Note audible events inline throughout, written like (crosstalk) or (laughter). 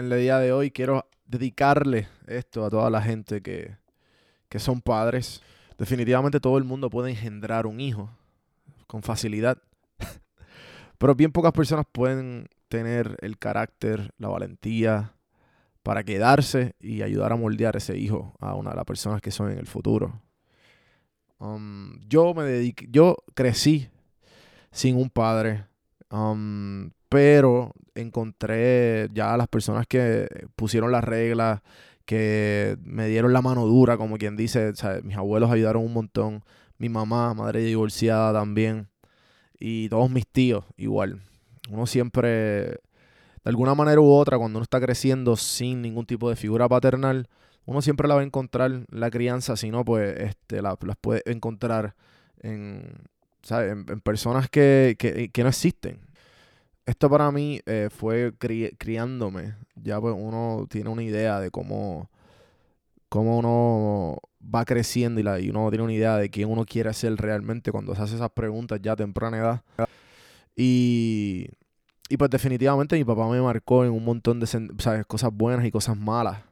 En el día de hoy quiero dedicarle esto a toda la gente que, que son padres. Definitivamente todo el mundo puede engendrar un hijo con facilidad. (laughs) Pero bien pocas personas pueden tener el carácter, la valentía para quedarse y ayudar a moldear ese hijo a una de las personas que son en el futuro. Um, yo me dediqué, yo crecí sin un padre, um, pero encontré ya a las personas que pusieron las reglas, que me dieron la mano dura, como quien dice, mis abuelos ayudaron un montón, mi mamá, madre divorciada también, y todos mis tíos igual. Uno siempre, de alguna manera u otra, cuando uno está creciendo sin ningún tipo de figura paternal, uno siempre la va a encontrar en la crianza, si no, pues este, la- las puede encontrar en, en personas que, que- que no existen. Esto para mí eh, fue cri- criándome. Ya pues uno tiene una idea de cómo, cómo uno va creciendo y, la, y uno tiene una idea de quién uno quiere ser realmente cuando se hace esas preguntas ya a temprana edad. Y, pues definitivamente mi papá me marcó en un montón de cosas buenas y cosas malas.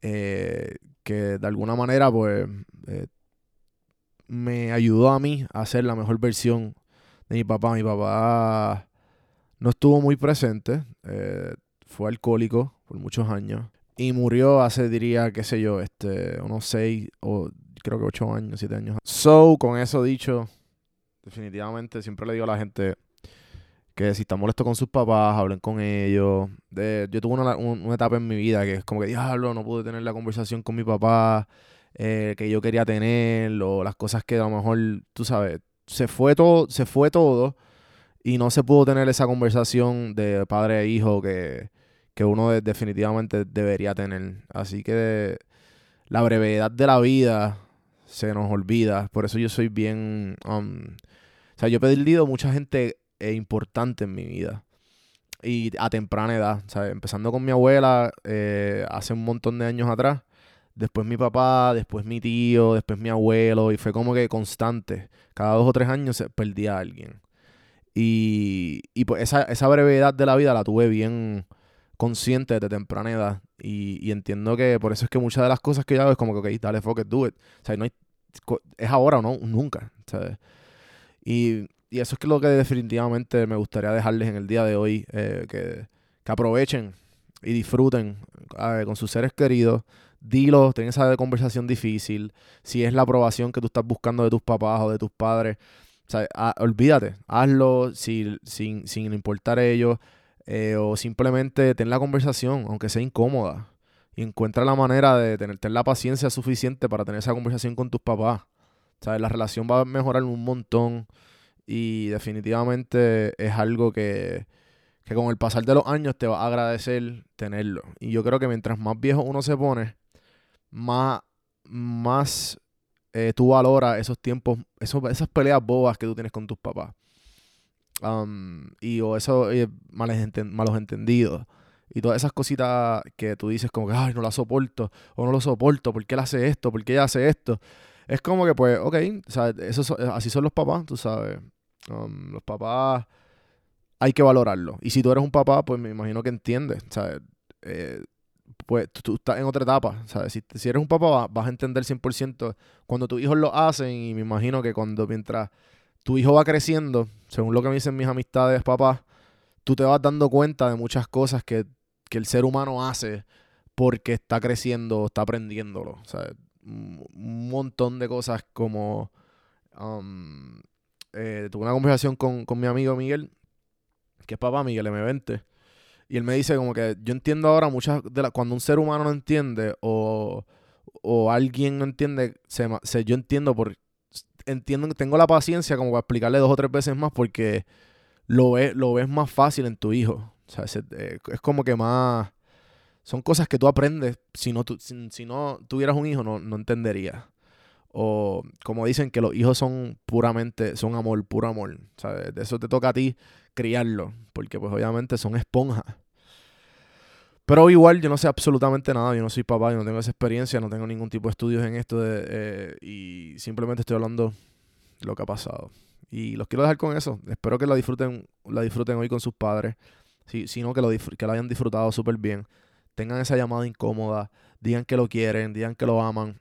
eh, que de alguna manera pues eh, me ayudó a mí a ser la mejor versión de mi papá. Mi papá no estuvo muy presente, eh, fue alcohólico por muchos años y murió hace, diría, qué sé yo, este, unos seis o creo que ocho años, siete años. So, con eso dicho, definitivamente siempre le digo a la gente que si están molestos con sus papás, hablen con ellos. Yo tuve una, un- una etapa en mi vida que es como que, diablo, no pude tener la conversación con mi papá eh, que yo quería tener, o las cosas que a lo mejor, tú sabes, se fue todo, se fue todo y no se pudo tener esa conversación de padre e hijo que, que uno de- definitivamente debería tener. Así que la brevedad de la vida se nos olvida. Por eso yo soy bien... um, o sea, yo he perdido mucha gente eh, importante en mi vida. Y a temprana edad, ¿sabes? Empezando con mi abuela eh, hace un montón de años atrás. Después mi papá, después mi tío, después mi abuelo. Y fue como que constante. Cada dos o tres años perdía a alguien. Y, y pues esa, esa brevedad de la vida la tuve bien consciente desde temprana edad. Y, y entiendo que por eso es que muchas de las cosas que yo hago es como que, ok, dale, fuck it, do it. O sea, no es ahora o no, nunca. Y, y eso es lo que definitivamente me gustaría dejarles en el día de hoy. eh, que, que aprovechen y disfruten eh, con sus seres queridos. Dilo, ten esa conversación difícil. Si es la aprobación que tú estás buscando de tus papás o de tus padres, o sea, ha- olvídate, hazlo si- sin, sin importar ellos. eh, o simplemente ten la conversación, aunque sea incómoda. Y encuentra la manera de tener, tener la paciencia suficiente para tener esa conversación con tus papás. ¿Sabes? La relación va a mejorar un montón. Y definitivamente es algo que, que con el pasar de los años te va a agradecer tenerlo. Y yo creo que mientras más viejo uno se pone, más eh, tú valoras esos tiempos, esas peleas bobas que tú tienes con tus papás. Um, y o esos eh, malos entendidos. Y todas esas cositas que tú dices como que, ay, no la soporto, o no lo soporto, ¿por qué él hace esto? ¿Por qué ella hace esto? Es como que, pues, ok, eso so- así son los papás, tú sabes. Um, los papás hay que valorarlo. Y si tú eres un papá, pues me imagino que entiendes, ¿sabes? Eh, pues tú, estás en otra etapa, ¿sabes? Si, si eres un papá, va- vas a entender 100% cuando tus hijos lo hacen y me imagino que cuando mientras tu hijo va creciendo, según lo que me dicen mis amistades papás, tú te vas dando cuenta de muchas cosas que, que el ser humano hace porque está creciendo, está aprendiéndolo. Sea, un montón de cosas como... Um, eh, tuve una conversación con, con, mi amigo Miguel, que es papá Miguel M20, y él me dice como que yo entiendo ahora muchas de las... Cuando un ser humano no entiende o, o alguien no entiende, se, se, yo entiendo por... Entiendo, tengo la paciencia como para explicarle dos o tres veces más porque lo, ve, lo ves más fácil en tu hijo. O sea, es, eh, es como que más son cosas que tú aprendes. Si no, si, no tuvieras un hijo, no, no entenderías. O como dicen que los hijos son puramente, son amor, puro amor. De eso te toca a ti criarlo. Porque pues obviamente son esponjas. Pero igual yo no sé absolutamente nada. Yo no soy papá, yo no tengo esa experiencia, no tengo ningún tipo de estudios en esto. De, eh, y simplemente estoy hablando lo que ha pasado. Y los quiero dejar con eso. Espero que la disfruten, la disfruten hoy con sus padres. Si, si no, que lo, que lo hayan disfrutado súper bien tengan esa llamada incómoda, digan que lo quieren, digan que lo aman.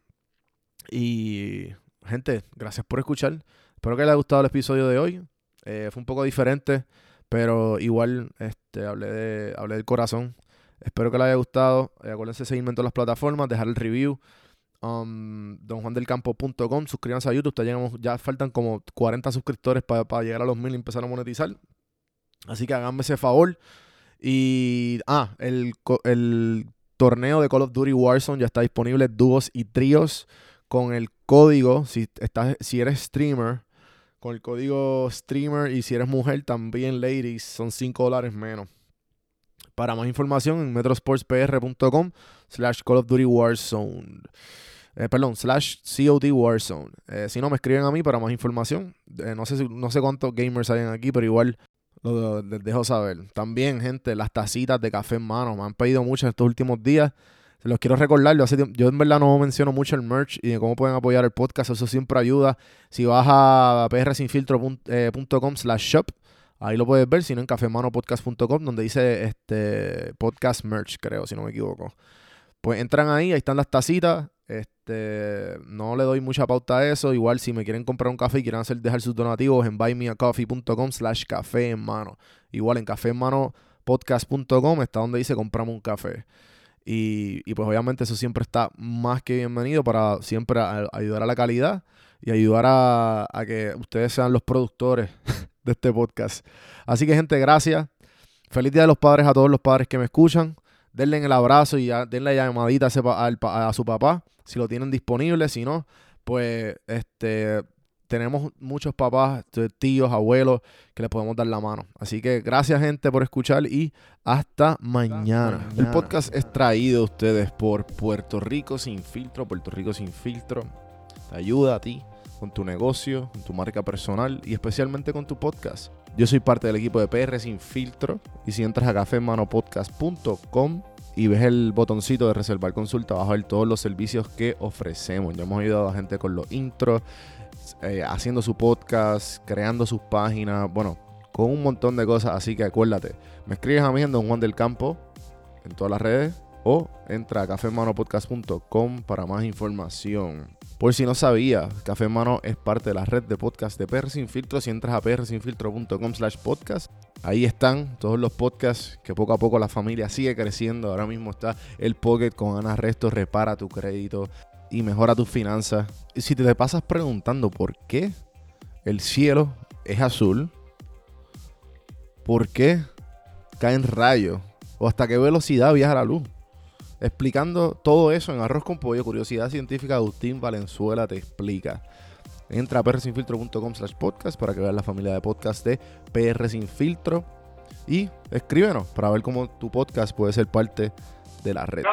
Y gente, gracias por escuchar. Espero que les haya gustado el episodio de hoy. Eh, fue un poco diferente, pero igual este, hablé, de, hablé del corazón. Espero que les haya gustado. Eh, acuérdense de seguirme en todas las plataformas, dejar el review. Um, donjuandelcampo.com, suscríbanse a YouTube. Ya, faltan como 40 suscriptores para llegar a los mil y empezar a monetizar. Así que háganme ese favor. Y, ah, el, el torneo de Call of Duty Warzone ya está disponible, dúos y tríos, con el código, si, estás, si eres streamer, con el código streamer y si eres mujer también, ladies, son 5 dólares menos. Para más información en metrosportspr.com slash Call of Duty Warzone. Eh, perdón, slash COD Warzone. Eh, si no, me escriben a mí para más información. Eh, no, sé no sé cuántos gamers hay aquí, pero igual les dejo saber. También, gente, las tacitas de café en mano. Me han pedido muchas estos últimos días. Se los quiero recordar. Yo, yo en verdad no menciono mucho el merch y cómo pueden apoyar el podcast. Eso siempre ayuda. Si vas a prsinfiltro.com eh, slash shop, ahí lo puedes ver. Si no, en cafemanopodcast.com, donde dice este podcast merch, creo, si no me equivoco. Pues entran ahí, ahí están las tacitas. Este, no le doy mucha pauta a eso. Igual si me quieren comprar un café y quieren hacer, dejar sus donativos en buymeacoffee.com slash café en mano. Igual en café en mano está donde dice compramos un café. Y, pues obviamente eso siempre está más que bienvenido para siempre ayudar a la calidad y ayudar a, a que ustedes sean los productores (laughs) de este podcast. Así que gente, gracias. Feliz Día de los Padres a todos los padres que me escuchan denle el abrazo y denle la llamadita a, su papá, si lo tienen disponible, si no, pues este tenemos muchos papás, tíos, abuelos que le podemos dar la mano. Así que gracias gente por escuchar y hasta mañana. El podcast es traído a ustedes por Puerto Rico sin filtro, Puerto Rico sin filtro. Te ayuda a ti con tu negocio, con tu marca personal y especialmente con tu podcast. Yo soy parte del equipo de PR Sin Filtro y si entras a cafemanopodcast.com y ves el botoncito de reservar consulta, vas a ver todos los servicios que ofrecemos. Ya hemos ayudado a gente con los intros, eh, haciendo su podcast, creando sus páginas, bueno, con un montón de cosas. Así que acuérdate, me escribes a mí en Don Juan del Campo en todas las redes o entra a cafemanopodcast.com para más información. Por si no sabía, Café Mano es parte de la red de podcast de PR Sin Filtro. Si entras a prsinfiltro.com slash podcast, ahí están todos los podcasts que poco a poco la familia sigue creciendo. Ahora mismo está el Pocket con Ana Resto, repara tu crédito y mejora tus finanzas. Y si te pasas preguntando por qué el cielo es azul, por qué caen rayos o hasta qué velocidad viaja la luz explicando todo eso en Arroz con Pollo, Curiosidad Científica, Agustín Valenzuela te explica. Entra a prsinfiltro.com slash podcast para que veas la familia de podcast de PR Sin Filtro y escríbenos para ver cómo tu podcast puede ser parte de la red.